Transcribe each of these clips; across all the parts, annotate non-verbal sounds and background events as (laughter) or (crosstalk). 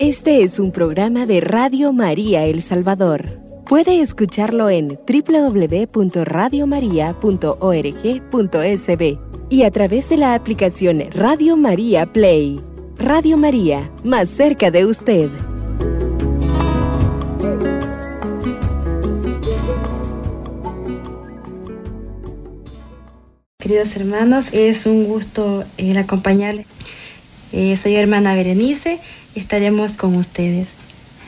Este es un programa de Radio María El Salvador. Puede escucharlo en www.radiomaria.org.sb y a través de la aplicación Radio María Play. Radio María, más cerca de usted. Queridos hermanos, es un gusto el acompañarles. Eh, soy hermana Berenice estaremos con ustedes.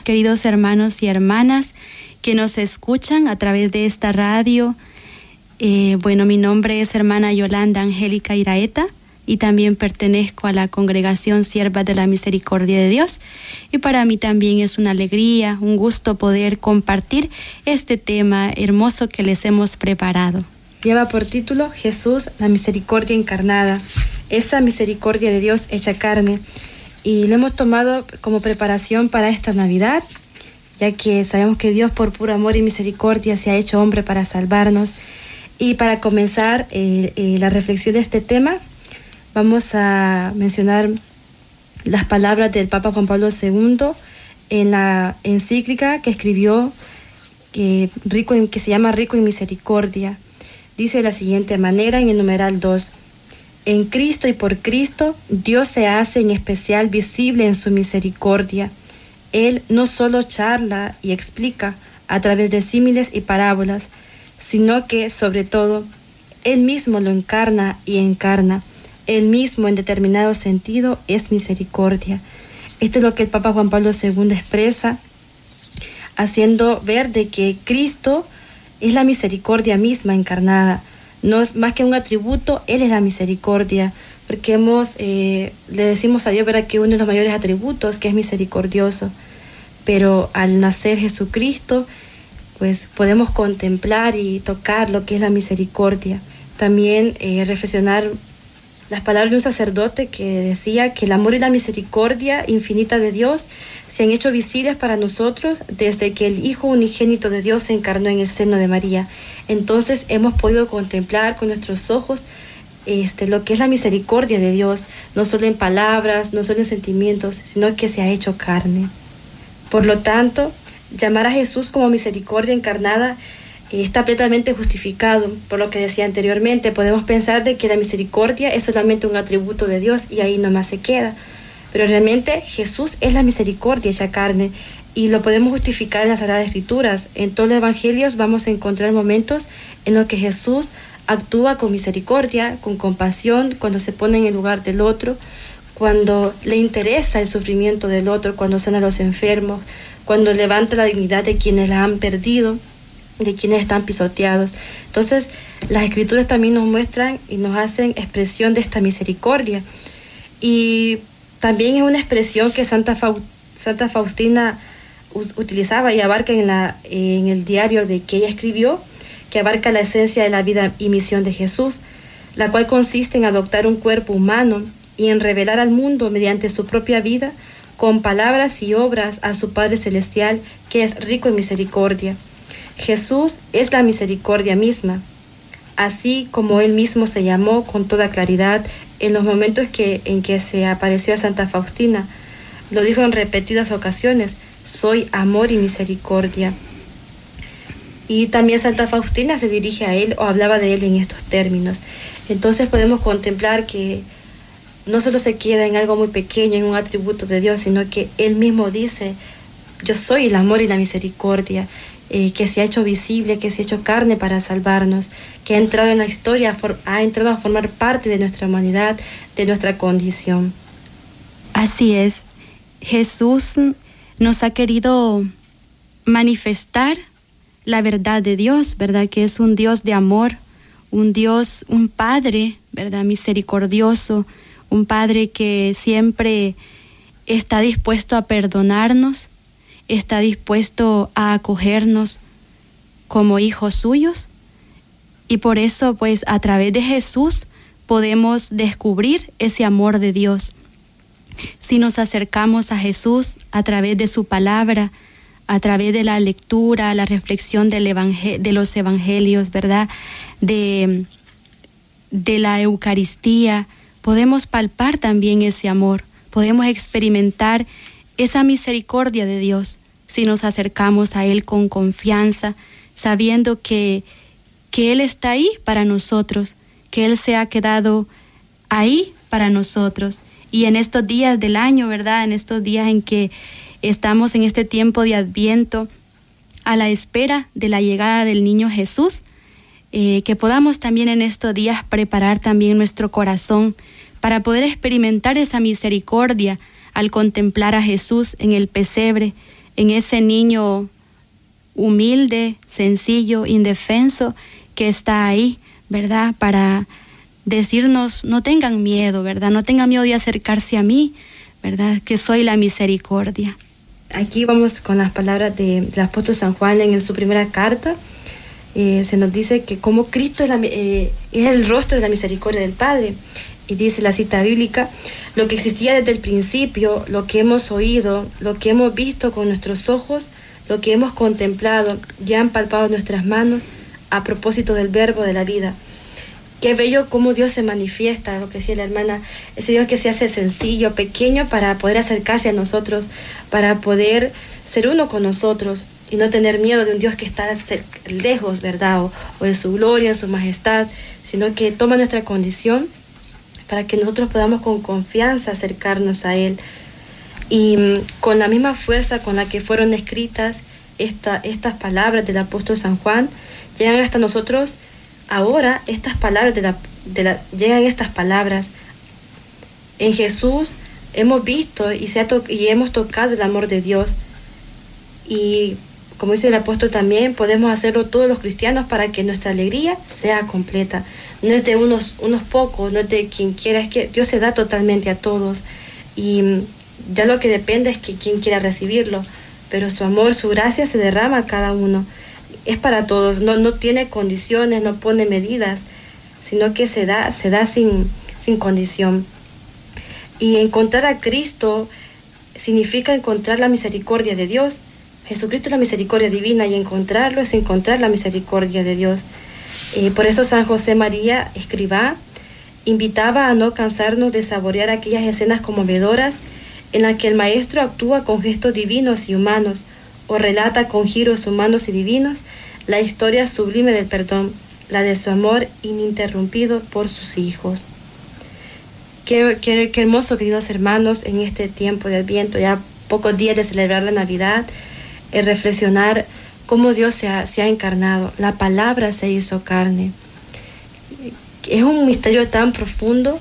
Queridos hermanos y hermanas que nos escuchan a través de esta radio, eh, bueno, mi nombre es hermana Yolanda Angélica Iraeta y también pertenezco a la congregación Sierva de la Misericordia de Dios. Y para mí también es una alegría, un gusto poder compartir este tema hermoso que les hemos preparado. Lleva por título Jesús, la misericordia encarnada, esa misericordia de Dios hecha carne y lo hemos tomado como preparación para esta Navidad, ya que sabemos que Dios por puro amor y misericordia se ha hecho hombre para salvarnos. Y para comenzar eh, eh, la reflexión de este tema, vamos a mencionar las palabras del Papa Juan Pablo II en la encíclica que escribió que, rico en, que se llama Rico en Misericordia. Dice de la siguiente manera en el numeral 2. En Cristo y por Cristo, Dios se hace en especial visible en su misericordia. Él no solo charla y explica a través de símiles y parábolas, sino que, sobre todo, Él mismo lo encarna y encarna. Él mismo, en determinado sentido, es misericordia. Esto es lo que el Papa Juan Pablo II expresa, haciendo ver de que Cristo es la misericordia misma encarnada no es más que un atributo, Él es la misericordia, porque hemos, eh, le decimos a Dios ¿verdad? que uno de los mayores atributos, que es misericordioso, pero al nacer Jesucristo, pues podemos contemplar y tocar lo que es la misericordia. También eh, reflexionar las palabras de un sacerdote que decía que el amor y la misericordia infinita de Dios se han hecho visibles para nosotros desde que el Hijo unigénito de Dios se encarnó en el seno de María. Entonces hemos podido contemplar con nuestros ojos este, lo que es la misericordia de Dios, no solo en palabras, no solo en sentimientos, sino que se ha hecho carne. Por lo tanto, llamar a Jesús como misericordia encarnada está plenamente justificado. Por lo que decía anteriormente, podemos pensar de que la misericordia es solamente un atributo de Dios y ahí nomás se queda. Pero realmente Jesús es la misericordia hecha carne y lo podemos justificar en las Sagradas Escrituras. En todos los evangelios vamos a encontrar momentos en los que Jesús actúa con misericordia, con compasión, cuando se pone en el lugar del otro, cuando le interesa el sufrimiento del otro, cuando sana a los enfermos, cuando levanta la dignidad de quienes la han perdido de quienes están pisoteados. Entonces, las escrituras también nos muestran y nos hacen expresión de esta misericordia. Y también es una expresión que Santa, Santa Faustina utilizaba y abarca en, la, en el diario de que ella escribió, que abarca la esencia de la vida y misión de Jesús, la cual consiste en adoptar un cuerpo humano y en revelar al mundo mediante su propia vida, con palabras y obras, a su Padre Celestial, que es rico en misericordia Jesús es la misericordia misma, así como él mismo se llamó con toda claridad en los momentos que, en que se apareció a Santa Faustina. Lo dijo en repetidas ocasiones, soy amor y misericordia. Y también Santa Faustina se dirige a él o hablaba de él en estos términos. Entonces podemos contemplar que no solo se queda en algo muy pequeño, en un atributo de Dios, sino que él mismo dice, yo soy el amor y la misericordia. Eh, que se ha hecho visible, que se ha hecho carne para salvarnos, que ha entrado en la historia, ha entrado a formar parte de nuestra humanidad, de nuestra condición. Así es, Jesús nos ha querido manifestar la verdad de Dios, ¿verdad? Que es un Dios de amor, un Dios, un Padre, ¿verdad? Misericordioso, un Padre que siempre está dispuesto a perdonarnos, está dispuesto a acogernos como hijos suyos. Y por eso, pues, a través de Jesús podemos descubrir ese amor de Dios. Si nos acercamos a Jesús a través de su palabra, a través de la lectura, la reflexión de los evangelios, ¿verdad? De, de la Eucaristía, podemos palpar también ese amor, podemos experimentar esa misericordia de Dios si nos acercamos a Él con confianza, sabiendo que, que Él está ahí para nosotros, que Él se ha quedado ahí para nosotros. Y en estos días del año, ¿verdad? En estos días en que estamos en este tiempo de adviento, a la espera de la llegada del niño Jesús, eh, que podamos también en estos días preparar también nuestro corazón para poder experimentar esa misericordia al contemplar a Jesús en el pesebre, en ese niño humilde, sencillo, indefenso que está ahí, ¿verdad? Para decirnos, no tengan miedo, ¿verdad? No tengan miedo de acercarse a mí, ¿verdad? Que soy la misericordia. Aquí vamos con las palabras de, del apóstol San Juan en, su primera carta. Eh, se nos dice que como Cristo eh, es el rostro de la misericordia del Padre. Y dice la cita bíblica, lo que existía desde el principio, lo que hemos oído, lo que hemos visto con nuestros ojos, lo que hemos contemplado, ya han palpado nuestras manos a propósito del verbo de la vida. Qué bello cómo Dios se manifiesta, lo que decía la hermana, ese Dios que se hace sencillo, pequeño para poder acercarse a nosotros, para poder ser uno con nosotros y no tener miedo de un Dios que está lejos, ¿verdad? O, o en su gloria, en su majestad, sino que toma nuestra condición para que nosotros podamos con confianza acercarnos a Él. Y mm, con la misma fuerza con la que fueron escritas esta, estas palabras del apóstol San Juan, llegan hasta nosotros ahora estas palabras de la, llegan estas palabras. En Jesús hemos visto y, se ha y hemos tocado el amor de Dios. Y como dice el apóstol también, podemos hacerlo todos los cristianos para que nuestra alegría sea completa. No es de unos, unos pocos, no es de quien quiera, es que Dios se da totalmente a todos. Y ya lo que depende es que quien quiera recibirlo. Pero su amor, su gracia se derrama a cada uno es para todos, no, no tiene condiciones, no pone medidas, sino que se da, se da sin, sin condición. Y encontrar a Cristo significa encontrar la misericordia de Dios. Jesucristo es la misericordia divina y encontrarlo es encontrar la misericordia de Dios. Eh, por eso San José María escriba invitaba a no cansarnos de saborear aquellas escenas conmovedoras en las que el Maestro actúa con gestos divinos y humanos, o relata con giros humanos y divinos la historia sublime del perdón, la de su amor ininterrumpido por sus hijos. Qué, qué, hermoso, queridos hermanos, en este tiempo de Adviento, ya pocos días de celebrar la Navidad, el reflexionar cómo Dios se ha, se ha encarnado, la palabra se hizo carne. Es un misterio tan profundo,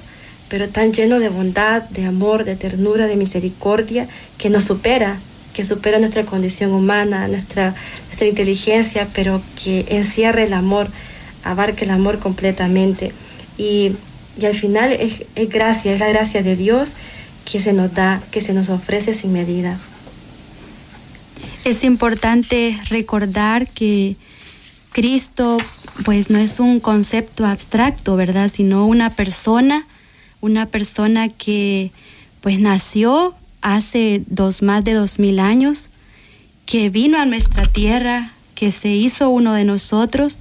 pero tan lleno de bondad, de amor, de ternura, de misericordia, que nos supera que supera nuestra condición humana, nuestra, nuestra inteligencia, pero que encierre el amor, abarque el amor completamente. Y, y al final es, es gracia, es la gracia de Dios que se nos da, que se nos ofrece sin medida. Es importante recordar que Cristo pues no es un concepto abstracto, ¿verdad? Sino una persona, una persona que pues nació hace dos, más de dos mil años, que vino a nuestra tierra, que se hizo uno de nosotros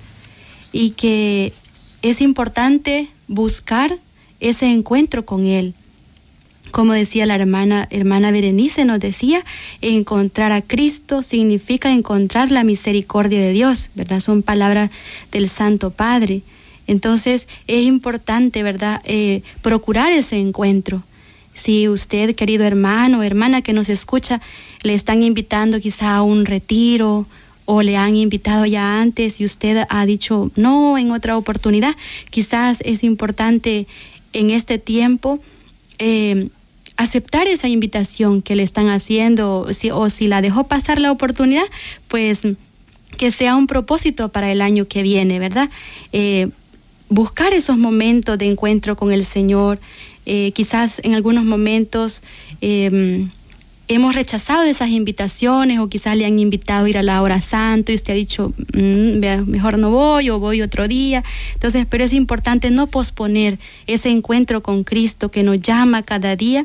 y que es importante buscar ese encuentro con Él. Como decía la hermana, hermana Berenice, nos decía, encontrar a Cristo significa encontrar la misericordia de Dios, ¿verdad? Son palabras del Santo Padre. Entonces es importante, ¿verdad?, eh, procurar ese encuentro. Si usted, querido hermano o hermana que nos escucha, le están invitando quizá a un retiro o le han invitado ya antes y usted ha dicho no en otra oportunidad, quizás es importante en este tiempo eh, aceptar esa invitación que le están haciendo o si la dejó pasar la oportunidad, pues que sea un propósito para el año que viene, ¿verdad? Eh, buscar esos momentos de encuentro con el Señor, eh, quizás en algunos momentos em, hemos rechazado esas invitaciones o quizás le han invitado a ir a la hora santa y usted ha dicho, mm, mejor no voy o voy otro día. Entonces, pero es importante no posponer ese encuentro con Cristo que nos llama cada día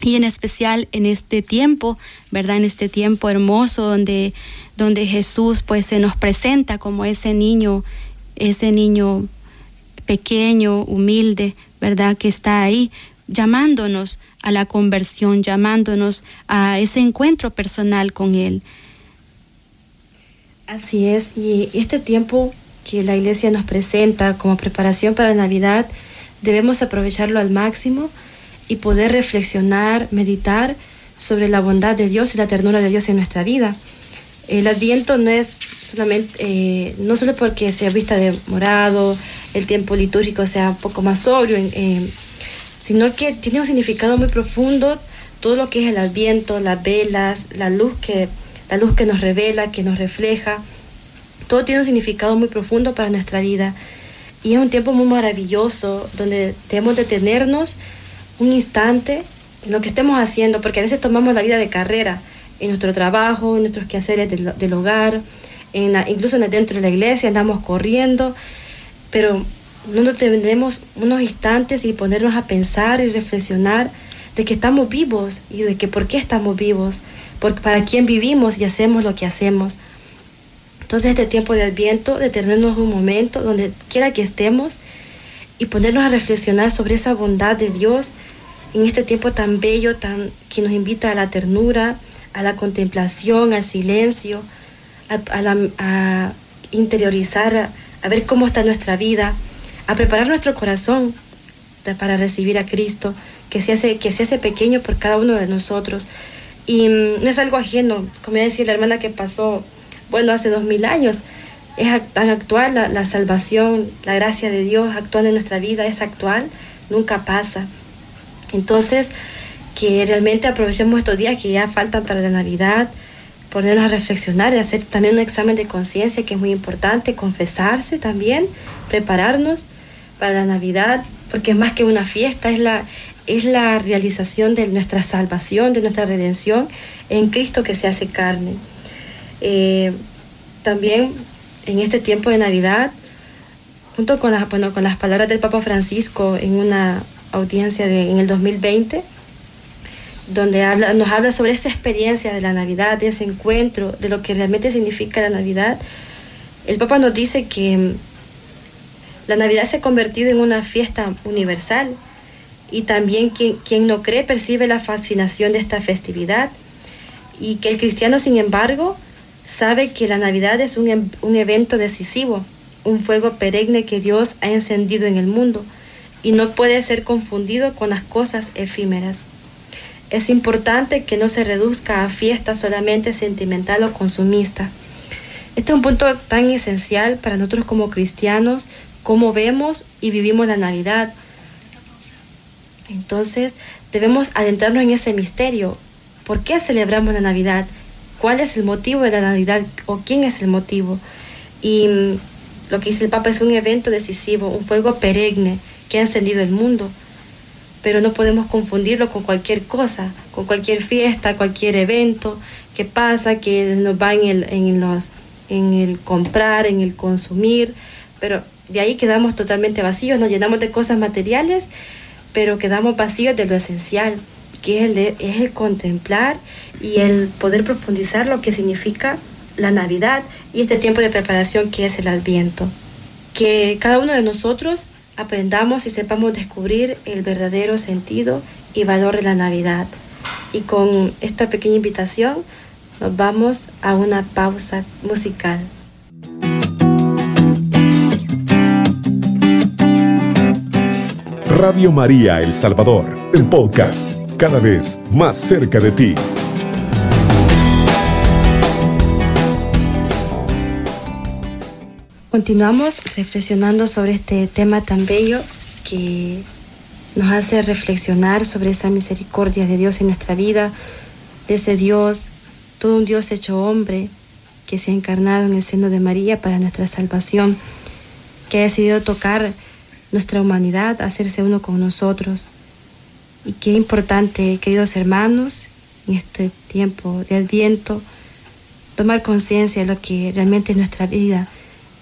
y en especial en este tiempo, ¿verdad? En este tiempo hermoso donde, donde Jesús pues se nos presenta como ese niño, ese niño pequeño, humilde, ¿verdad? Que está ahí llamándonos a la conversión, llamándonos a ese encuentro personal con Él. Así es, y este tiempo que la iglesia nos presenta como preparación para Navidad, debemos aprovecharlo al máximo y poder reflexionar, meditar sobre la bondad de Dios y la ternura de Dios en nuestra vida. El adviento no es solamente, eh, no solo porque sea vista de morado, el tiempo litúrgico sea un poco más sobrio, sino que tiene un significado muy profundo todo lo que es el adviento, las velas, la luz que, la luz que nos revela, que nos refleja. Todo tiene un significado muy profundo para nuestra vida. Y es un tiempo muy maravilloso donde debemos detenernos un instante en lo que estemos haciendo, porque a veces tomamos la vida de carrera en nuestro trabajo, en nuestros quehaceres del, hogar, en incluso dentro de la iglesia andamos corriendo, pero no nos detenemos unos instantes y ponernos a pensar y reflexionar de que estamos vivos y de que por qué estamos vivos, para quién vivimos y hacemos lo que hacemos. Entonces este tiempo de adviento, detenernos un momento donde quiera que estemos y ponernos a reflexionar sobre esa bondad de Dios en este tiempo tan bello, tan que nos invita a la ternura, a la contemplación, al silencio, a, interiorizar, a, ver cómo está nuestra vida, a preparar nuestro corazón para recibir a Cristo, que se hace, que se hace pequeño por cada uno de nosotros. Y mm, no es algo ajeno, como decía la hermana que pasó, bueno, hace dos mil años. Es tan actual la, la salvación, la gracia de Dios actuando en nuestra vida, es actual, nunca pasa. Entonces, que realmente aprovechemos estos días que ya faltan para la Navidad, ponernos a reflexionar y hacer también un examen de conciencia que es muy importante, confesarse también, prepararnos para la Navidad, porque más que una fiesta, es la, es la realización de nuestra salvación, de nuestra redención en Cristo que se hace carne. Eh, también en este tiempo de Navidad, junto con las, bueno, con las palabras del Papa Francisco en una audiencia de, en el 2020, donde habla, nos habla sobre esa experiencia de la Navidad, de ese encuentro, de lo que realmente significa la Navidad. El Papa nos dice que la Navidad se ha convertido en una fiesta universal y también quien, quien no cree percibe la fascinación de esta festividad y que el cristiano, sin embargo, sabe que la Navidad es un, em, un evento decisivo, un fuego perenne que Dios ha encendido en el mundo y no puede ser confundido con las cosas efímeras. Es importante que no se reduzca a fiesta solamente sentimental o consumista. Este es un punto tan esencial para nosotros como cristianos, cómo vemos y vivimos la Navidad. Entonces, debemos adentrarnos en ese misterio. ¿Por qué celebramos la Navidad? ¿Cuál es el motivo de la Navidad o quién es el motivo? Y mm, lo que dice el Papa es un evento decisivo, un fuego perenne que ha encendido el mundo pero no podemos confundirlo con cualquier cosa, con cualquier fiesta, cualquier evento que pasa, que nos va en el, en los, en el comprar, en el consumir, pero de ahí quedamos totalmente vacíos, nos llenamos de cosas materiales, pero quedamos vacíos de lo esencial, que es el, es el contemplar y el poder profundizar lo que significa la Navidad y este tiempo de preparación que es el Adviento. Que cada uno de nosotros aprendamos y sepamos descubrir el verdadero sentido y valor de la Navidad. Y con esta pequeña invitación nos vamos a una pausa musical. Radio María El Salvador, el podcast, cada vez más cerca de ti. Continuamos reflexionando sobre este tema tan bello que nos hace reflexionar sobre esa misericordia de Dios en nuestra vida, de ese Dios, todo un Dios hecho hombre, que se ha encarnado en el seno de María para nuestra salvación, que ha decidido tocar nuestra humanidad, hacerse uno con nosotros. Y qué importante, queridos hermanos, en este tiempo de adviento, tomar conciencia de lo que realmente es nuestra vida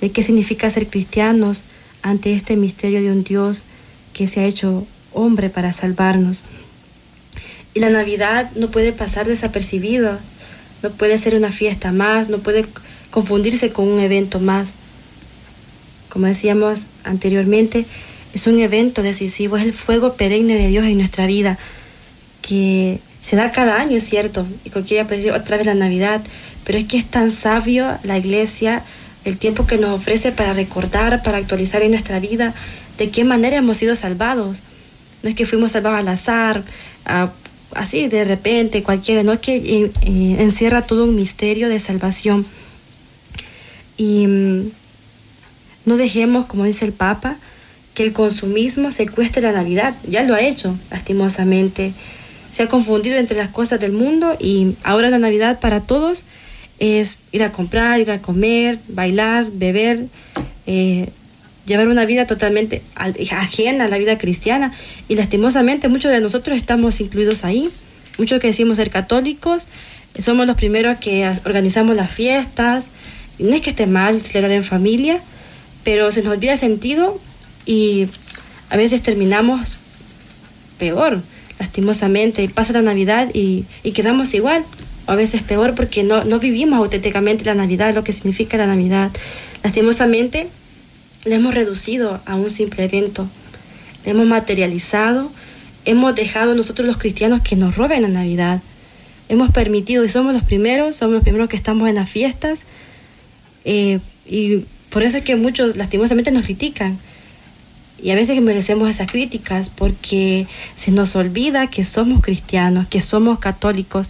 de qué significa ser cristianos ante este misterio de un Dios que se ha hecho hombre para salvarnos. Y la Navidad no puede pasar desapercibida, no puede ser una fiesta más, no puede confundirse con un evento más. Como decíamos anteriormente, es un evento decisivo, es el fuego perenne de Dios en nuestra vida, que se da cada año, es cierto, y cualquiera puede decir otra vez la Navidad, pero es que es tan sabio la iglesia, el tiempo que nos ofrece para recordar, para actualizar en nuestra vida de qué manera hemos sido salvados. No es que fuimos salvados al azar, así de repente, cualquiera, no es que eh, eh, encierra todo un misterio de salvación. Y mm, no dejemos, como dice el Papa, que el consumismo secuestre la Navidad. Ya lo ha hecho, lastimosamente. Se ha confundido entre las cosas del mundo y ahora la Navidad para todos es ir a comprar, ir a comer, bailar, beber, eh, llevar una vida totalmente ajena a la vida cristiana. Y lastimosamente muchos de nosotros estamos incluidos ahí. Muchos que decimos ser católicos, somos los primeros que organizamos las fiestas. No es que esté mal celebrar en familia, pero se nos olvida el sentido y a veces terminamos peor, lastimosamente. Y pasa la Navidad y, quedamos igual, o a veces peor porque no, no vivimos auténticamente la Navidad, lo que significa la Navidad. Lastimosamente, le hemos reducido a un simple evento, le hemos materializado, hemos dejado nosotros los cristianos que nos roben la Navidad. Hemos permitido, y somos los primeros, somos los primeros que estamos en las fiestas, eh, y por eso es que muchos lastimosamente nos critican. Y a veces merecemos esas críticas porque se nos olvida que somos cristianos, que somos católicos.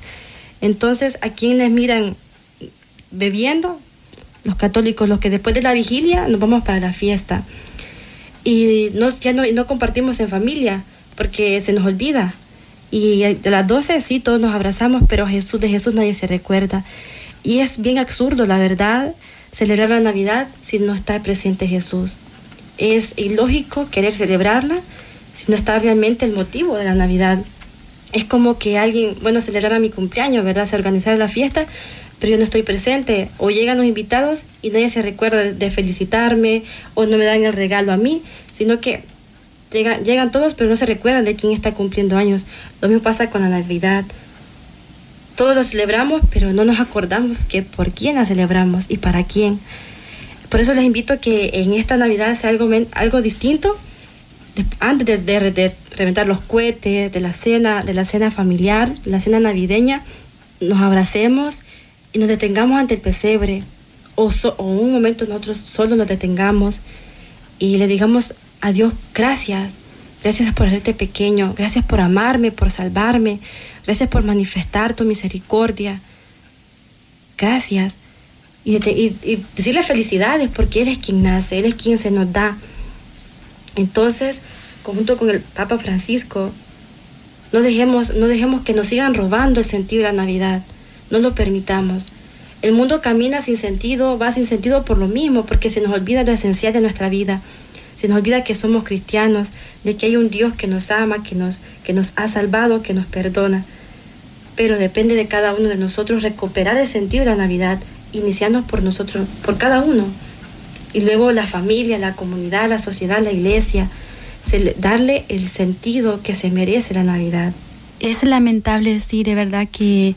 Entonces, a quienes miran bebiendo, los católicos, los que después de la vigilia nos vamos para la fiesta. Y nos, ya no, compartimos en familia porque se nos olvida. Y de las 12 sí, todos nos abrazamos, pero Jesús, de Jesús nadie se recuerda. Y es bien absurdo, la verdad, celebrar la Navidad si no está presente Jesús. Es ilógico querer celebrarla si no está realmente el motivo de la Navidad. Es como que alguien, bueno, celebrara mi cumpleaños, ¿verdad? Se organizara la fiesta, pero yo no estoy presente. O llegan los invitados y nadie se recuerda de felicitarme o no me dan el regalo a mí, sino que llegan, llegan todos, pero no se recuerdan de quién está cumpliendo años. Lo mismo pasa con la Navidad todos lo celebramos, pero no nos acordamos que por quién la celebramos y para quién. Por eso les invito a que en esta Navidad sea algo, algo distinto. antes de, reventar los cohetes, de la cena, de la cena familiar, la cena navideña, nos abracemos y nos detengamos ante el pesebre. O, o un momento nosotros solo nos detengamos y le digamos a Dios gracias. Gracias por hacerte pequeño. Gracias por amarme, por salvarme Gracias por manifestar tu misericordia. Gracias. Y, decirle felicidades porque Él es quien nace, Él es quien se nos da. Entonces, junto con el Papa Francisco, no dejemos, no dejemos que nos sigan robando el sentido de la Navidad. No lo permitamos. El mundo camina sin sentido, va sin sentido por lo mismo, porque se nos olvida lo esencial de nuestra vida. Se nos olvida que somos cristianos, de que hay un Dios que nos ama, que nos, que nos ha salvado, que nos perdona pero depende de cada uno de nosotros recuperar el sentido de la Navidad, iniciando por nosotros, por cada uno. Y luego la familia, la comunidad, la sociedad, la iglesia, darle el sentido que se merece la Navidad. Es lamentable, sí, de verdad que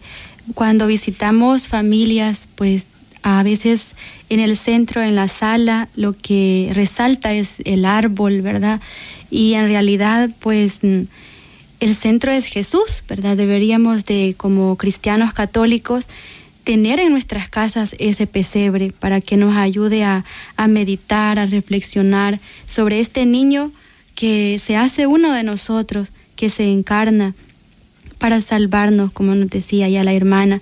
cuando visitamos familias, pues a veces en el centro, en la sala, lo que resalta es el árbol, ¿verdad? Y en realidad, pues el centro es Jesús, ¿verdad? Deberíamos de, como cristianos católicos, tener en nuestras casas ese pesebre para que nos ayude a, meditar, a reflexionar sobre este niño que se hace uno de nosotros, que se encarna para salvarnos, como nos decía ya la hermana.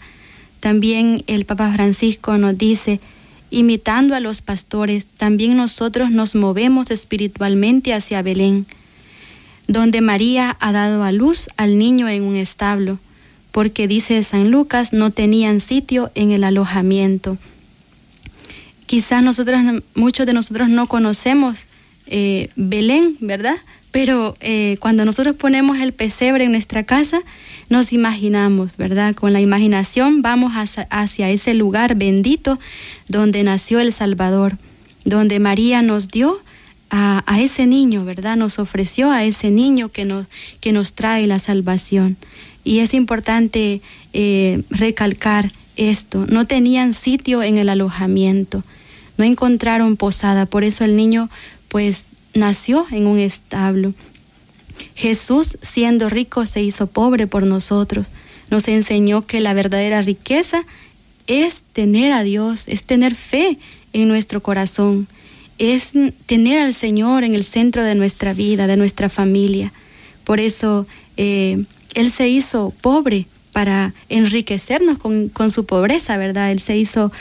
También el Papa Francisco nos dice, imitando a los pastores, también nosotros nos movemos espiritualmente hacia Belén donde María ha dado a luz al niño en un establo, porque dice San Lucas, no tenían sitio en el alojamiento. Quizás nosotros, muchos de nosotros no conocemos eh, Belén, ¿verdad? Pero eh, cuando nosotros ponemos el pesebre en nuestra casa, nos imaginamos, ¿verdad? Con la imaginación vamos hacia ese lugar bendito donde nació el Salvador, donde María nos dio a, ese niño, ¿verdad? Nos ofreció a ese niño que nos, que nos trae la salvación. Y es importante eh, recalcar esto. No tenían sitio en el alojamiento, no encontraron posada, por eso el niño pues nació en un establo. Jesús, siendo rico, se hizo pobre por nosotros. Nos enseñó que la verdadera riqueza es tener a Dios, es tener fe en nuestro corazón, es tener al Señor en el centro de nuestra vida, de nuestra familia. Por eso eh, Él se hizo pobre para enriquecernos con, su pobreza, ¿verdad? Él se hizo,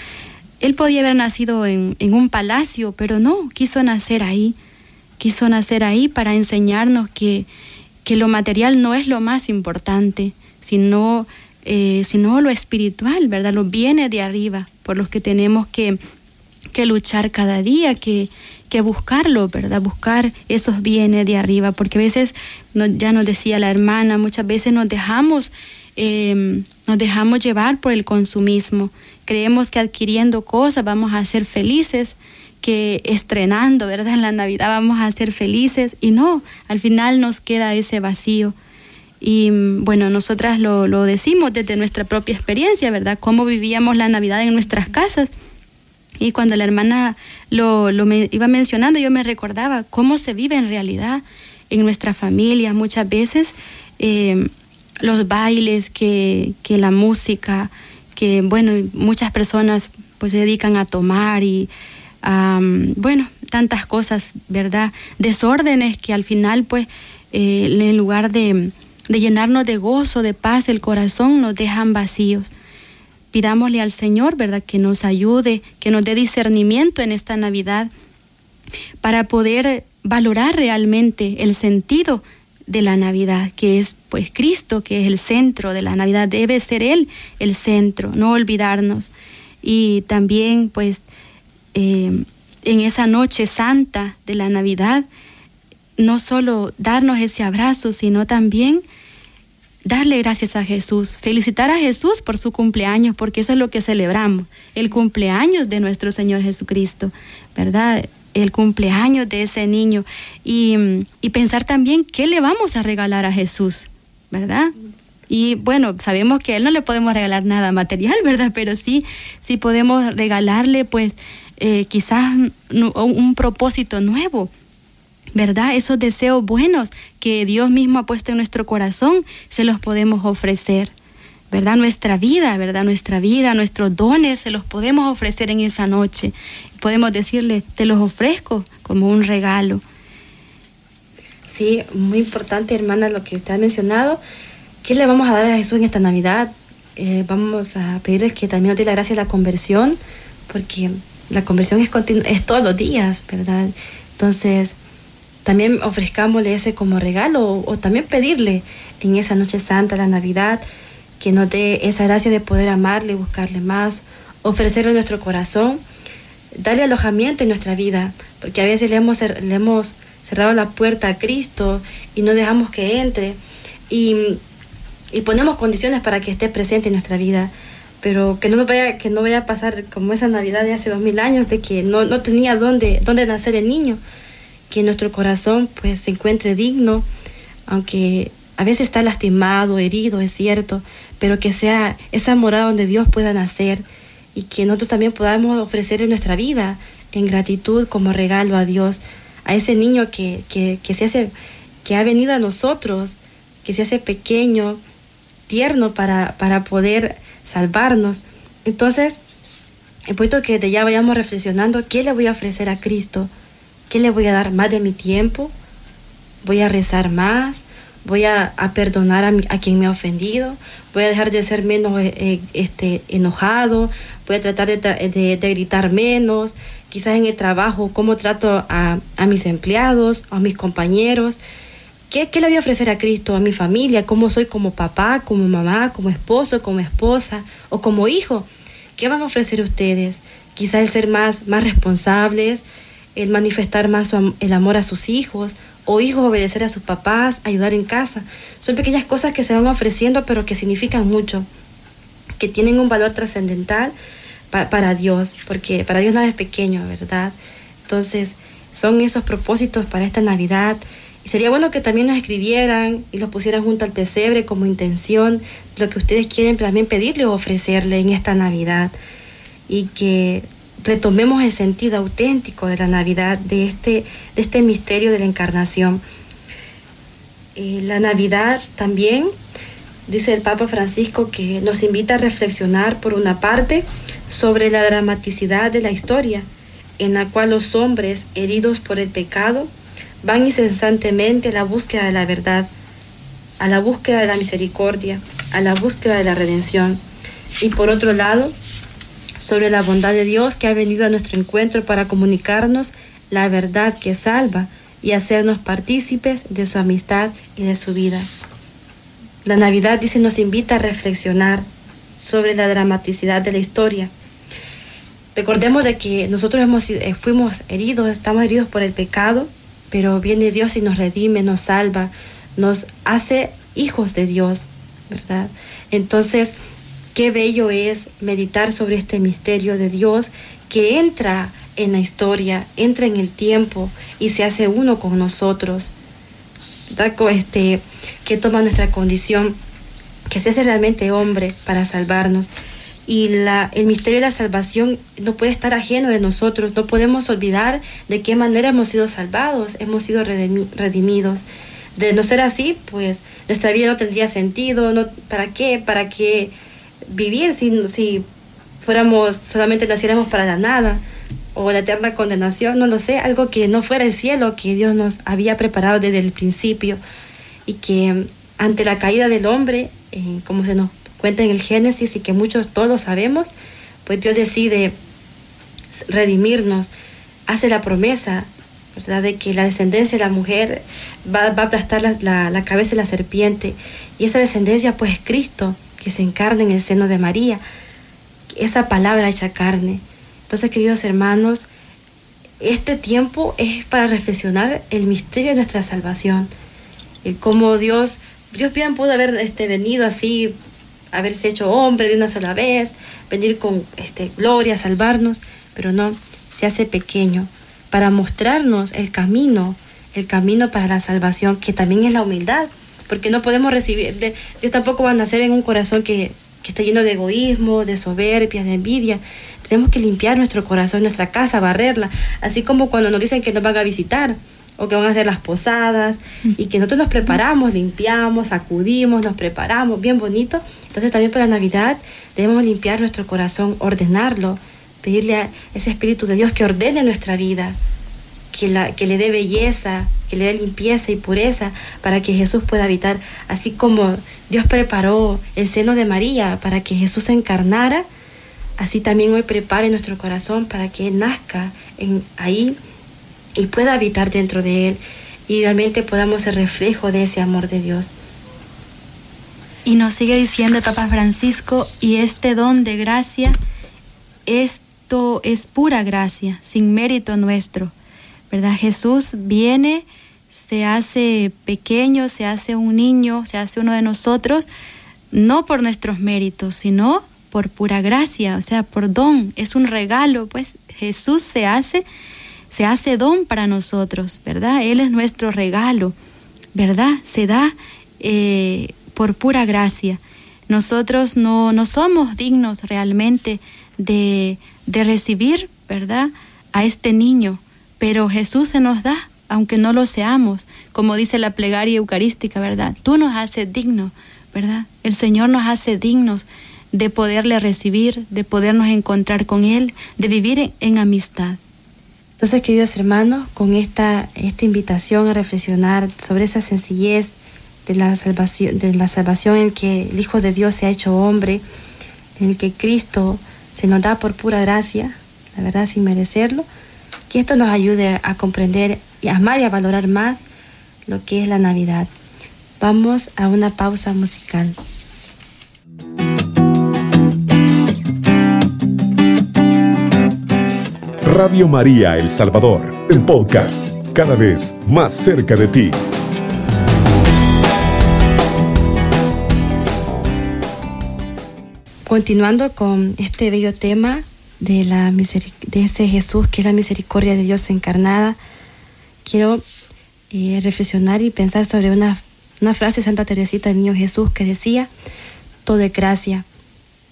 Él podía haber nacido en, en un palacio, pero no, quiso nacer ahí, quiso nacer ahí para enseñarnos que, que lo material no es lo más importante, sino, eh, sino lo espiritual, ¿verdad? Lo viene de arriba, por los que tenemos que, que luchar cada día, que, que buscarlo, ¿verdad? Buscar esos bienes de arriba, porque a veces, ya nos decía la hermana, muchas veces nos dejamos, em, nos dejamos llevar por el consumismo. Creemos que adquiriendo cosas vamos a ser felices, que estrenando, ¿verdad? En la Navidad vamos a ser felices y no, al final nos queda ese vacío. Y bueno, nosotras lo, lo decimos desde nuestra propia experiencia, ¿verdad? Cómo vivíamos la Navidad en nuestras casas. Y cuando la hermana lo, lo me iba mencionando, yo me recordaba cómo se vive en realidad en nuestra familia. Muchas veces eh, los bailes, que, que la música, que bueno, muchas personas pues se dedican a tomar y bueno, tantas cosas, ¿verdad? Desórdenes que al final, pues, eh, en lugar de llenarnos de gozo, de paz, el corazón nos dejan vacíos. Pidámosle al Señor, ¿verdad? Que nos ayude, que nos dé discernimiento en esta Navidad para poder valorar realmente el sentido de la Navidad, que es pues Cristo, que es el centro de la Navidad, debe ser Él el centro, no olvidarnos. Y también pues eh, en esa noche santa de la Navidad, no solo darnos ese abrazo, sino también darle gracias a Jesús, felicitar a Jesús por su cumpleaños, porque eso es lo que celebramos, el cumpleaños de nuestro Señor Jesucristo, ¿verdad? El cumpleaños de ese niño. Y, pensar también qué le vamos a regalar a Jesús, ¿verdad? Y bueno, sabemos que a Él no le podemos regalar nada material, (laughs) ¿verdad? Pero sí, sí podemos regalarle pues eh, quizás un, propósito nuevo, ¿verdad? Esos deseos buenos que Dios mismo ha puesto en nuestro corazón, se los podemos ofrecer, ¿verdad? Nuestra vida, ¿verdad? Nuestra vida, nuestros dones, se los podemos ofrecer en esa noche. Podemos decirle, te los ofrezco como un regalo. Sí, muy importante, hermana, lo que usted ha mencionado. ¿Qué le vamos a dar a Jesús en esta Navidad? Eh, vamos a pedirle que también nos dé la gracia de la conversión, porque la conversión es, es todos los días, ¿verdad? Entonces, también ofrezcámosle ese como regalo o, también pedirle en esa noche santa, la Navidad, que nos dé esa gracia de poder amarle, buscarle más, ofrecerle nuestro corazón, darle alojamiento en nuestra vida, porque a veces le hemos, le hemos cerrado la puerta a Cristo y no dejamos que entre y, y ponemos condiciones para que esté presente en nuestra vida. Pero que no vaya que no vaya a pasar como esa Navidad de hace dos mil años de que no, no tenía dónde, dónde nacer el niño, que nuestro corazón pues se encuentre digno, aunque a veces está lastimado, herido, es cierto, pero que sea esa morada donde Dios pueda nacer y que nosotros también podamos ofrecer nuestra vida en gratitud como regalo a Dios, a ese niño que, que, que se hace, que ha venido a nosotros, que se hace pequeño, tierno para, para poder salvarnos. Entonces, el punto que de ya vayamos reflexionando, ¿qué le voy a ofrecer a Cristo? ¿Qué le voy a dar más de mi tiempo? ¿Voy a rezar más? ¿Voy a, perdonar a, quien me ha ofendido? ¿Voy a dejar de ser menos eh, eh, este, enojado? ¿Voy a tratar de, gritar menos? Quizás en el trabajo, ¿cómo trato a, a mis empleados, a mis compañeros? ¿Qué, le voy a ofrecer a Cristo, a mi familia? ¿Cómo soy como papá, como mamá, como esposo, como esposa o como hijo? ¿Qué van a ofrecer ustedes? Quizá el ser más, más responsables, el manifestar más el amor a sus hijos, o hijos obedecer a sus papás, ayudar en casa. Son pequeñas cosas que se van ofreciendo, pero que significan mucho, que tienen un valor trascendental para Dios, porque para Dios nada es pequeño, ¿verdad? Entonces, son esos propósitos para esta Navidad y sería bueno que también nos escribieran y los pusieran junto al pesebre como intención lo que ustedes quieren también pedirle o ofrecerle en esta Navidad. Y que retomemos el sentido auténtico de la Navidad, de este, de este misterio de la encarnación. Eh, la Navidad también, dice el Papa Francisco, que nos invita a reflexionar, por una parte, sobre la dramaticidad de la historia, en la cual los hombres heridos por el pecado van incesantemente a la búsqueda de la verdad, a la búsqueda de la misericordia, a la búsqueda de la redención. Y por otro lado, sobre la bondad de Dios que ha venido a nuestro encuentro para comunicarnos la verdad que salva y hacernos partícipes de su amistad y de su vida. La Navidad, dice, nos invita a reflexionar sobre la dramaticidad de la historia. Recordemos de que nosotros hemos, eh, fuimos heridos, estamos heridos por el pecado, pero viene Dios y nos redime, nos salva, nos hace hijos de Dios, ¿verdad? Entonces, qué bello es meditar sobre este misterio de Dios que entra en la historia, entra en el tiempo y se hace uno con nosotros, Este, que toma nuestra condición, que se hace realmente hombre para salvarnos. Y el misterio de la salvación no puede estar ajeno de nosotros, no podemos olvidar de qué manera hemos sido salvados, hemos sido redimidos. De no ser así, pues nuestra vida no tendría sentido, no, ¿para qué? ¿Para qué vivir si, si fuéramos, solamente naciéramos para la nada? o la eterna condenación, no lo sé, algo que no fuera el cielo que Dios nos había preparado desde el principio y que ante la caída del hombre, eh, como se nos cuenta en el Génesis y que muchos todos sabemos, pues Dios decide redimirnos, hace la promesa, ¿verdad?, de que la descendencia de la mujer va, va a aplastar la, la, cabeza de la serpiente y esa descendencia pues es Cristo que se encarna en el seno de María, esa palabra hecha carne. Entonces, queridos hermanos, este tiempo es para reflexionar el misterio de nuestra salvación, el cómo Dios, Dios bien pudo haber este, venido así, haberse hecho hombre de una sola vez, venir con este, gloria a salvarnos, pero no, se hace pequeño para mostrarnos el camino, el camino para la salvación, que también es la humildad, porque no podemos recibir, Dios tampoco va a nacer en un corazón que, que está lleno de egoísmo, de soberbia, de envidia, tenemos que limpiar nuestro corazón, nuestra casa, barrerla, así como cuando nos dicen que nos van a visitar o que van a hacer las posadas y que nosotros nos preparamos, limpiamos, acudimos, nos preparamos, bien bonito. Entonces también para la Navidad debemos limpiar nuestro corazón, ordenarlo, pedirle a ese Espíritu de Dios que ordene nuestra vida, que, le dé belleza, que le dé limpieza y pureza para que Jesús pueda habitar, así como Dios preparó el seno de María para que Jesús se encarnara Así también hoy prepare nuestro corazón para que Él nazca ahí y pueda habitar dentro de Él y realmente podamos ser reflejo de ese amor de Dios. Y nos sigue diciendo el Papa Francisco, y este don de gracia, esto es pura gracia, sin mérito nuestro. ¿Verdad? Jesús viene, se hace pequeño, se hace un niño, se hace uno de nosotros, no por nuestros méritos, sino por pura gracia, o sea, por don, es un regalo, pues Jesús se hace, se hace don para nosotros, ¿verdad? Él es nuestro regalo, ¿verdad? Se da eh, por pura gracia. Nosotros no, no somos dignos realmente de, de recibir, ¿verdad? A este niño, pero Jesús se nos da, aunque no lo seamos, como dice la plegaria eucarística, ¿verdad? Tú nos haces dignos, ¿verdad? El Señor nos hace dignos de poderle recibir, de podernos encontrar con Él, de vivir en, amistad. Entonces, queridos hermanos, con esta, esta invitación a reflexionar sobre esa sencillez de la salvación, de la salvación en que el Hijo de Dios se ha hecho hombre, en el que Cristo se nos da por pura gracia, la verdad sin merecerlo, que esto nos ayude a comprender y a amar y a valorar más lo que es la Navidad. Vamos a una pausa musical. Radio María El Salvador, el podcast, cada vez más cerca de ti. Continuando con este bello tema de, la de ese Jesús que es la misericordia de Dios encarnada, quiero eh, reflexionar y pensar sobre una, una frase de Santa Teresita del Niño Jesús que decía, todo es gracia.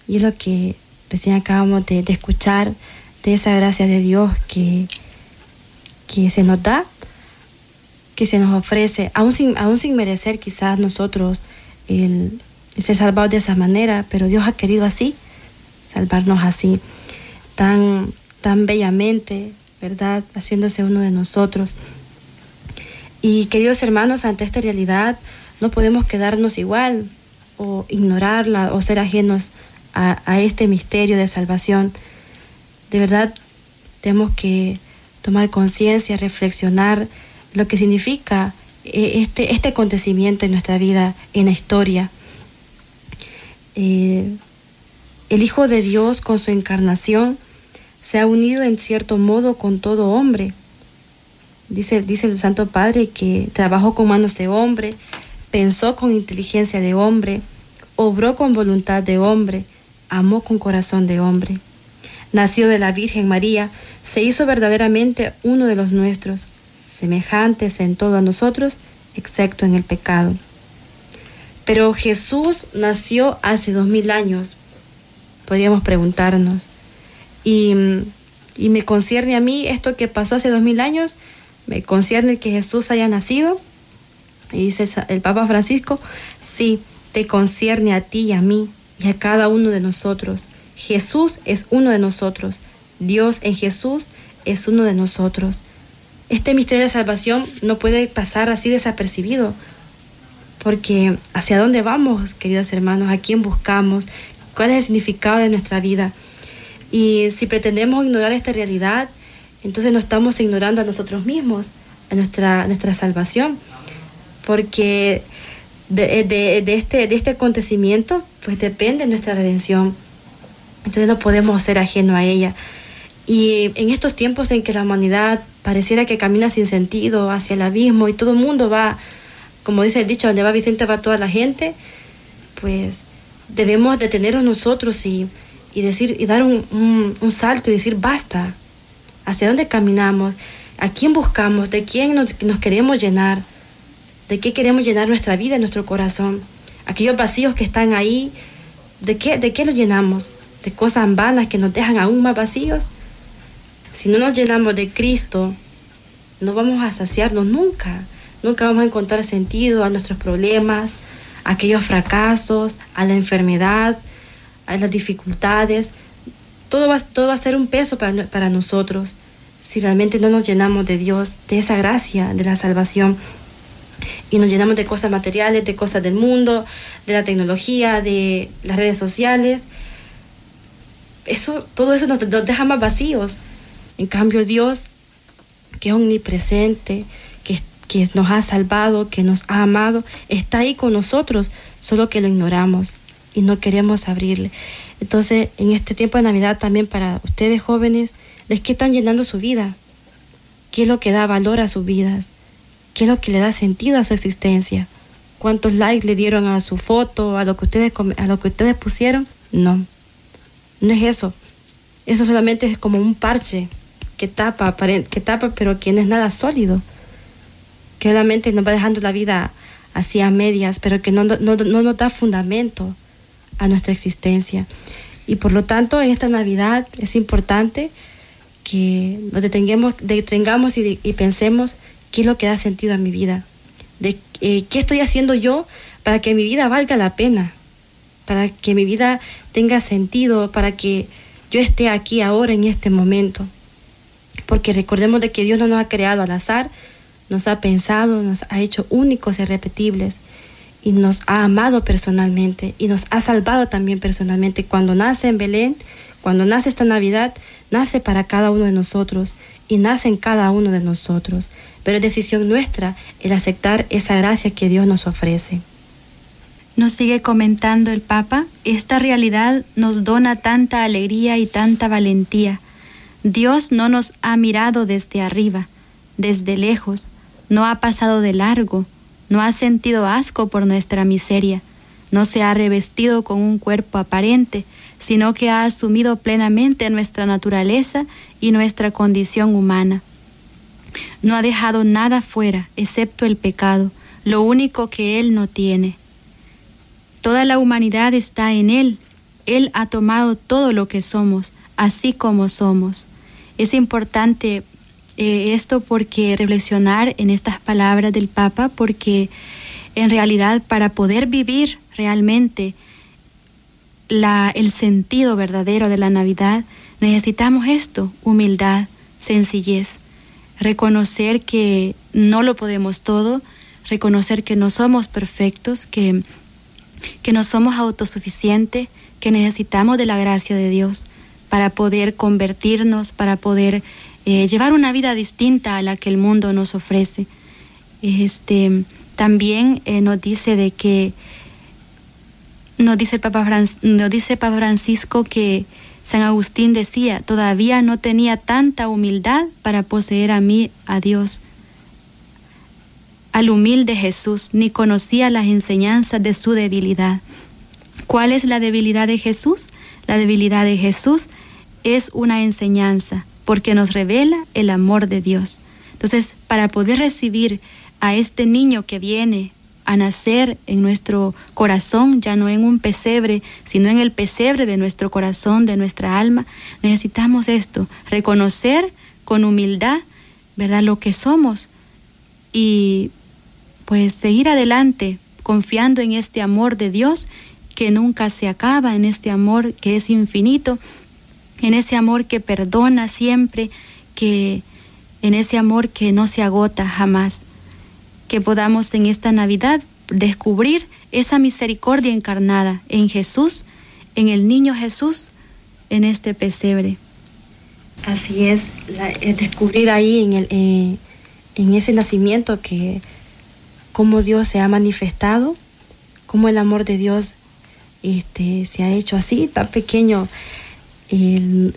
Y es lo que recién acabamos de, escuchar de esa gracia de Dios que, que se nos da, que se nos ofrece, aún sin, aún sin merecer quizás nosotros el, el ser salvados de esa manera, pero Dios ha querido así, salvarnos así, tan, tan bellamente, ¿verdad? Haciéndose uno de nosotros. Y queridos hermanos, ante esta realidad no podemos quedarnos igual o ignorarla o ser ajenos a, a este misterio de salvación. De verdad, tenemos que tomar conciencia, reflexionar lo que significa eh, este, este acontecimiento en nuestra vida, en la historia. Eh, el Hijo de Dios con su encarnación se ha unido en cierto modo con todo hombre. Dice, dice el Santo Padre que trabajó con manos de hombre, pensó con inteligencia de hombre, obró con voluntad de hombre, amó con corazón de hombre. Nació de la Virgen María, se hizo verdaderamente uno de los nuestros, semejantes en todo a nosotros, excepto en el pecado. Pero Jesús nació hace dos mil años, podríamos preguntarnos. Y, y, me concierne a mí esto que pasó hace dos mil años, me concierne que Jesús haya nacido. Y dice el Papa Francisco, sí, te concierne a ti y a mí y a cada uno de nosotros. Jesús es uno de nosotros. Dios en Jesús es uno de nosotros. Este misterio de salvación no puede pasar así desapercibido, porque hacia dónde vamos, queridos hermanos, a quién buscamos, cuál es el significado de nuestra vida. Y si pretendemos ignorar esta realidad, entonces no estamos ignorando a nosotros mismos, a nuestra, nuestra salvación, porque de, de, de, este, de este acontecimiento pues depende nuestra redención. Entonces no podemos ser ajeno a ella. Y en estos tiempos en que la humanidad pareciera que camina sin sentido hacia el abismo y todo el mundo va, como dice el dicho, donde va Vicente va toda la gente, pues debemos detenernos nosotros y, y decir y dar un, un, salto y decir basta. ¿Hacia dónde caminamos? ¿A quién buscamos? ¿De quién nos, nos queremos llenar? ¿De qué queremos llenar nuestra vida, nuestro corazón? Aquellos vacíos que están ahí, ¿de qué, de qué los llenamos? ¿De cosas vanas que nos dejan aún más vacíos? Si no nos llenamos de Cristo, no vamos a saciarnos nunca. Nunca vamos a encontrar sentido a nuestros problemas, aquellos fracasos, a la enfermedad, a las dificultades. Todo va, todo va a ser un peso para, para nosotros si realmente no nos llenamos de Dios, de esa gracia, de la salvación. Y nos llenamos de cosas materiales, de cosas del mundo, de la tecnología, de las redes sociales. Eso, todo eso nos, nos deja más vacíos. En cambio, Dios, que es omnipresente, que, nos ha salvado, que nos ha amado, está ahí con nosotros, solo que lo ignoramos y no queremos abrirle. Entonces, en este tiempo de Navidad también para ustedes jóvenes, ¿de qué están llenando su vida? ¿Qué es lo que da valor a sus vidas? ¿Qué es lo que le da sentido a su existencia? ¿Cuántos likes le dieron a su foto, a lo que ustedes, a lo que ustedes pusieron? No, no es eso. Eso solamente es como un parche que tapa, que tapa, pero que no es nada sólido. Que solamente nos va dejando la vida así a medias, pero que no, no, no nos da fundamento a nuestra existencia. Y por lo tanto, en esta Navidad es importante que nos detengamos, detengamos y, pensemos qué es lo que da sentido a mi vida. De, eh, ¿Qué estoy haciendo yo para que mi vida valga la pena? Para que mi vida tenga sentido, para que yo esté aquí ahora en este momento. Porque recordemos de que Dios no nos ha creado al azar, nos ha pensado, nos ha hecho únicos y repetibles y nos ha amado personalmente y nos ha salvado también personalmente. Cuando nace en Belén, cuando nace esta Navidad, nace para cada uno de nosotros y nace en cada uno de nosotros. Pero es decisión nuestra el aceptar esa gracia que Dios nos ofrece. Nos sigue comentando el Papa, esta realidad nos dona tanta alegría y tanta valentía. Dios no nos ha mirado desde arriba, desde lejos, no ha pasado de largo, no ha sentido asco por nuestra miseria, no se ha revestido con un cuerpo aparente, sino que ha asumido plenamente nuestra naturaleza y nuestra condición humana. No ha dejado nada fuera, excepto el pecado, lo único que Él no tiene. Toda la humanidad está en Él. Él ha tomado todo lo que somos, así como somos. es importante eh, esto porque reflexionar en estas palabras del Papa, porque en realidad para poder vivir realmente la, el sentido verdadero de la Navidad, necesitamos esto, humildad, sencillez, reconocer que no lo podemos todo, reconocer que no somos perfectos, que, que no somos autosuficientes, que necesitamos de la gracia de Dios para poder convertirnos, para poder eh, llevar una vida distinta a la que el mundo nos ofrece. Este, también eh, nos dice de que nos dice Papa nos dice Papa Francisco que San Agustín decía, todavía no tenía tanta humildad para poseer a mí, a Dios, al humilde Jesús, ni conocía las enseñanzas de su debilidad. ¿Cuál es la debilidad de Jesús? La debilidad de Jesús es una enseñanza, porque nos revela el amor de Dios. Entonces, para poder recibir a este niño que viene a nacer en nuestro corazón, ya no en un pesebre, sino en el pesebre de nuestro corazón, de nuestra alma, necesitamos esto, reconocer con humildad, ¿verdad?, lo que somos y pues seguir adelante confiando en este amor de Dios que nunca se acaba, en este amor que es infinito en ese amor que perdona siempre, que en ese amor que no se agota jamás. Que podamos en esta Navidad descubrir esa misericordia encarnada en Jesús, en el niño Jesús, en este pesebre. Así es, descubrir ahí en, el, eh, en ese nacimiento que cómo Dios se ha manifestado, cómo el amor de Dios este, se ha hecho así, tan pequeño,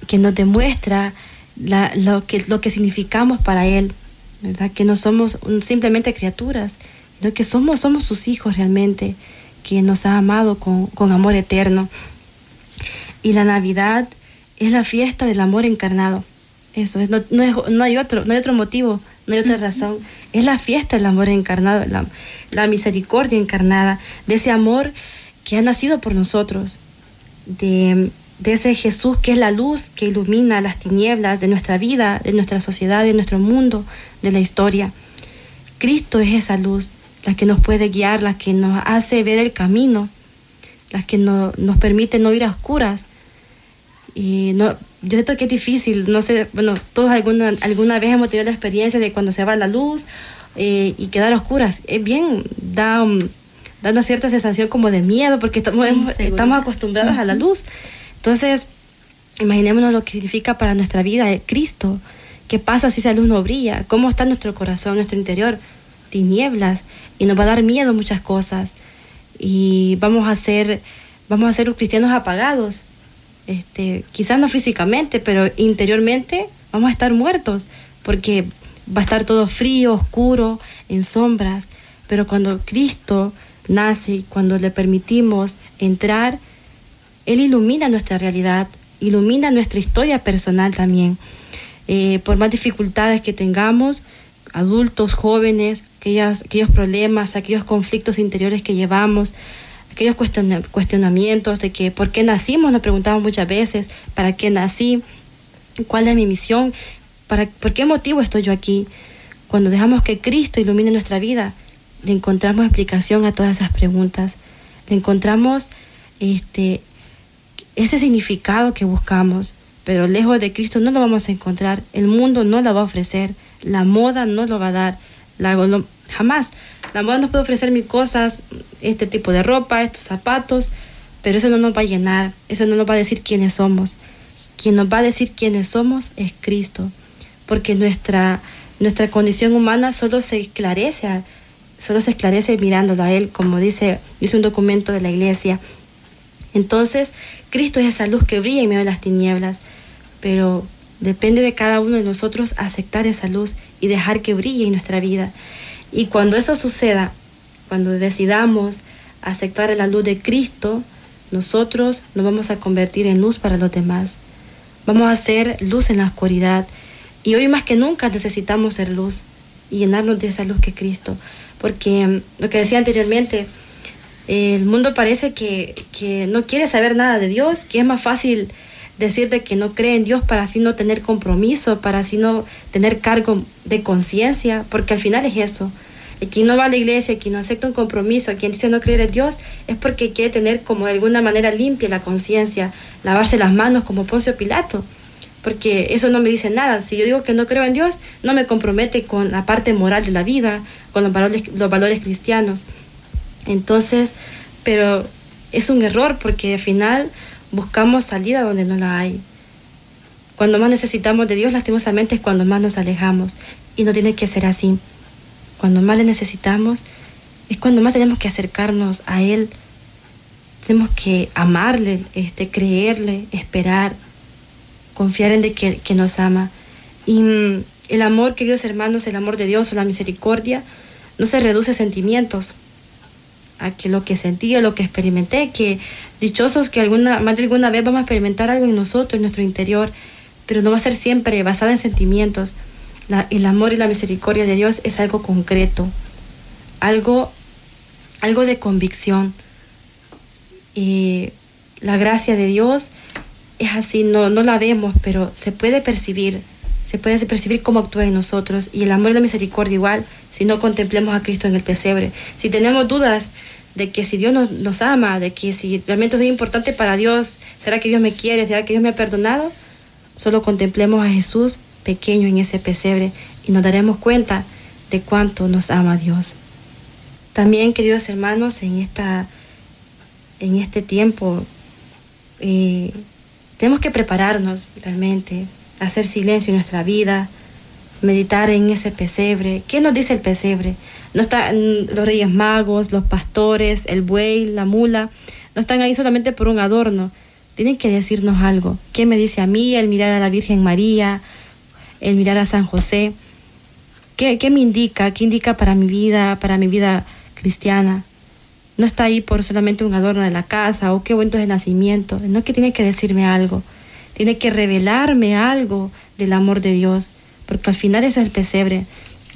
que nos demuestra lo, que, lo que significamos para Él, ¿verdad? Que no somos simplemente criaturas, sino que somos, somos sus hijos realmente, que nos ha amado con, con amor eterno. Y la Navidad es la fiesta del amor encarnado. Eso es, no, no, hay otro, no hay otro motivo, no hay otra razón. Es la fiesta del amor encarnado, la, la misericordia encarnada, de ese amor que ha nacido por nosotros, de, de ese Jesús que es la luz que ilumina las tinieblas de nuestra vida, de nuestra sociedad, de nuestro mundo, de la historia. Cristo es esa luz, la que nos puede guiar, la que nos hace ver el camino, la que nos permite no ir a oscuras. Y no, yo siento que es difícil, no sé, bueno, todos alguna, alguna vez hemos tenido la experiencia de cuando se va la luz eh, y quedar a oscuras. Es bien, da, da, una cierta sensación como de miedo porque estamos, estamos acostumbrados a la luz. Entonces, imaginémonos lo que significa para nuestra vida Cristo. ¿Qué pasa si esa luz no brilla? ¿Cómo está nuestro corazón, nuestro interior? Tinieblas. Y nos va a dar miedo muchas cosas. Y vamos a ser, vamos a ser cristianos apagados. Este, quizás no físicamente, pero interiormente vamos a estar muertos. Porque va a estar todo frío, oscuro, en sombras. Pero cuando Cristo nace, cuando le permitimos entrar, él ilumina nuestra realidad, ilumina nuestra historia personal también. Eh, por más dificultades que tengamos, adultos, jóvenes, aquellos, aquellos problemas, aquellos conflictos interiores que llevamos, aquellos cuestionamientos de que por qué nacimos, nos preguntamos muchas veces, ¿para qué nací? ¿Cuál es mi misión? ¿Para, ¿Por qué motivo estoy yo aquí? Cuando dejamos que Cristo ilumine nuestra vida, le encontramos explicación a todas esas preguntas. Le encontramos este, ese significado que buscamos, pero lejos de Cristo no lo vamos a encontrar, el mundo no lo va a ofrecer, la moda no lo va a dar, la, jamás. La moda nos puede ofrecer mil cosas, este tipo de ropa, estos zapatos, pero eso no nos va a llenar, eso no nos va a decir quiénes somos. Quien nos va a decir quiénes somos es Cristo, porque nuestra, nuestra condición humana solo se esclarece, solo se esclarece mirándolo a Él, como dice, dice un documento de la iglesia. Entonces, Cristo es esa luz que brilla en medio de las tinieblas, pero depende de cada uno de nosotros aceptar esa luz y dejar que brille en nuestra vida. Y cuando eso suceda, cuando decidamos aceptar la luz de Cristo, nosotros nos vamos a convertir en luz para los demás. Vamos a ser luz en la oscuridad. Y hoy más que nunca necesitamos ser luz y llenarnos de esa luz que Cristo. Porque mm, lo que decía anteriormente, el mundo parece que, no quiere saber nada de Dios, que es más fácil decir de que no cree en Dios para así no tener compromiso, para así no tener cargo de conciencia, porque al final es eso. Quien no va a la iglesia, quien no acepta un compromiso, quien dice no creer en Dios, es porque quiere tener como de alguna manera limpia la conciencia, lavarse las manos como Poncio Pilato. Porque eso no me dice nada. Si yo digo que no creo en Dios, no me compromete con la parte moral de la vida, con los valores, los valores cristianos. Entonces, pero es un error porque al final buscamos salida donde no la hay. Cuando más necesitamos de Dios, lastimosamente, es cuando más nos alejamos. Y no tiene que ser así. Cuando más le necesitamos, es cuando más tenemos que acercarnos a Él. Tenemos que amarle, este, creerle, esperar, confiar en de que, que nos ama. Y mm, el amor, queridos hermanos, el amor de Dios o la misericordia, no se reduce a sentimientos, a que lo que sentí o lo que experimenté, que dichosos que alguna, más de alguna vez vamos a experimentar algo en nosotros, en nuestro interior, pero no va a ser siempre basada en sentimientos. el amor y la misericordia de Dios es algo concreto, algo, algo de convicción. Y la gracia de Dios es así, no, no la vemos, pero se puede percibir, se puede percibir cómo actúa en nosotros. Y el amor y la misericordia igual, si no contemplemos a Cristo en el pesebre. Si tenemos dudas de que si Dios nos, ama, de que si realmente soy importante para Dios, ¿será que Dios me quiere? ¿Será que Dios me ha perdonado? Solo contemplemos a Jesús pequeño en ese pesebre y nos daremos cuenta de cuánto nos ama Dios. También, queridos hermanos, en, esta, en este tiempo eh, tenemos que prepararnos realmente hacer silencio en nuestra vida, meditar en ese pesebre. ¿Qué nos dice el pesebre? No están los reyes magos, los pastores, el buey, la mula, no están ahí solamente por un adorno. Tienen que decirnos algo. ¿Qué me dice a mí el mirar a la Virgen María, el mirar a San José? ¿Qué, me indica? ¿Qué indica para mi vida, para mi vida cristiana? No está ahí por solamente un adorno de la casa o qué bonito de nacimiento. No es que tiene que decirme algo tiene que revelarme algo del amor de Dios, porque al final eso es el pesebre.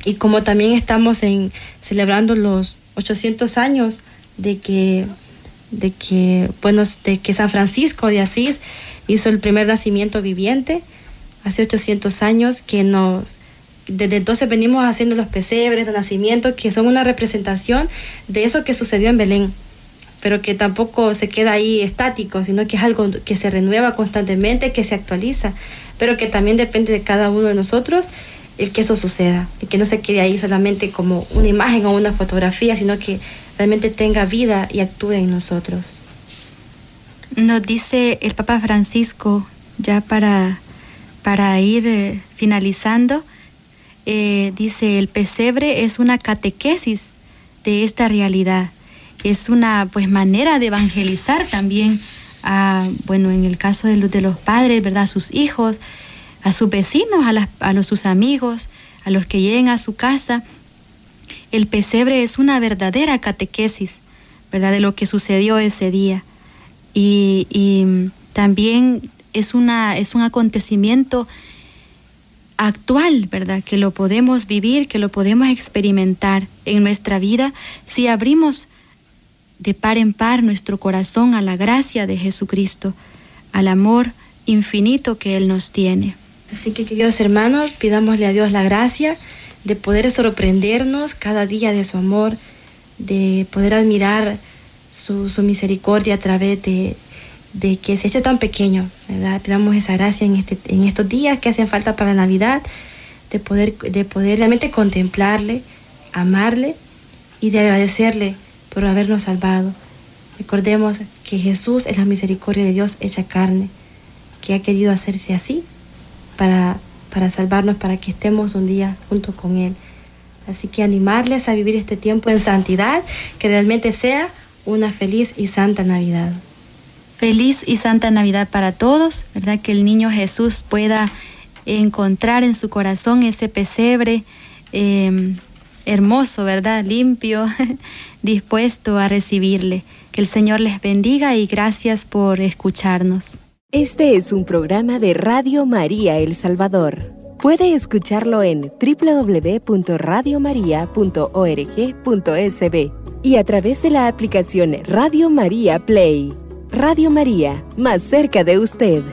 Y como también estamos en, celebrando los 800 años de que, de que, bueno, de que San Francisco de Asís hizo el primer nacimiento viviente, hace 800 años, que nos, desde entonces venimos haciendo los pesebres, de nacimiento, que son una representación de eso que sucedió en Belén pero que tampoco se queda ahí estático, sino que es algo que se renueva constantemente, que se actualiza, pero que también depende de cada uno de nosotros el que eso suceda, y que no se quede ahí solamente como una imagen o una fotografía, sino que realmente tenga vida y actúe en nosotros. Nos dice el Papa Francisco, ya para, para ir eh, finalizando, eh, dice, el pesebre es una catequesis de esta realidad es una pues manera de evangelizar también a, bueno, en el caso de los, de los padres, ¿verdad? A sus hijos, a sus vecinos, a, a los, sus amigos, a los que lleguen a su casa. El pesebre es una verdadera catequesis, ¿verdad? De lo que sucedió ese día. Y, y también es, una, es un acontecimiento actual, ¿verdad? Que lo podemos vivir, que lo podemos experimentar en nuestra vida si abrimos de par en par nuestro corazón a la gracia de Jesucristo, al amor infinito que Él nos tiene. Así que queridos hermanos, pidámosle a Dios la gracia de poder sorprendernos cada día de su amor, de poder admirar su, misericordia a través de, de, que se ha hecho tan pequeño, ¿verdad? Pidamos esa gracia en, este, en estos días que hacen falta para Navidad, de poder, de poder realmente contemplarle, amarle y de agradecerle por habernos salvado. Recordemos que Jesús es la misericordia de Dios hecha carne, que ha querido hacerse así para, para salvarnos, para que estemos un día junto con Él. Así que animarles a vivir este tiempo en santidad, que realmente sea una feliz y santa Navidad. Feliz y santa Navidad para todos, ¿verdad? Que el niño Jesús pueda encontrar en su corazón ese pesebre. Eh, hermoso, ¿verdad? Limpio, (laughs) dispuesto a recibirle. Que el Señor les bendiga y gracias por escucharnos. Este es un programa de Radio María El Salvador. Puede escucharlo en www.radiomaria.org.sb y a través de la aplicación Radio María Play. Radio María, más cerca de usted.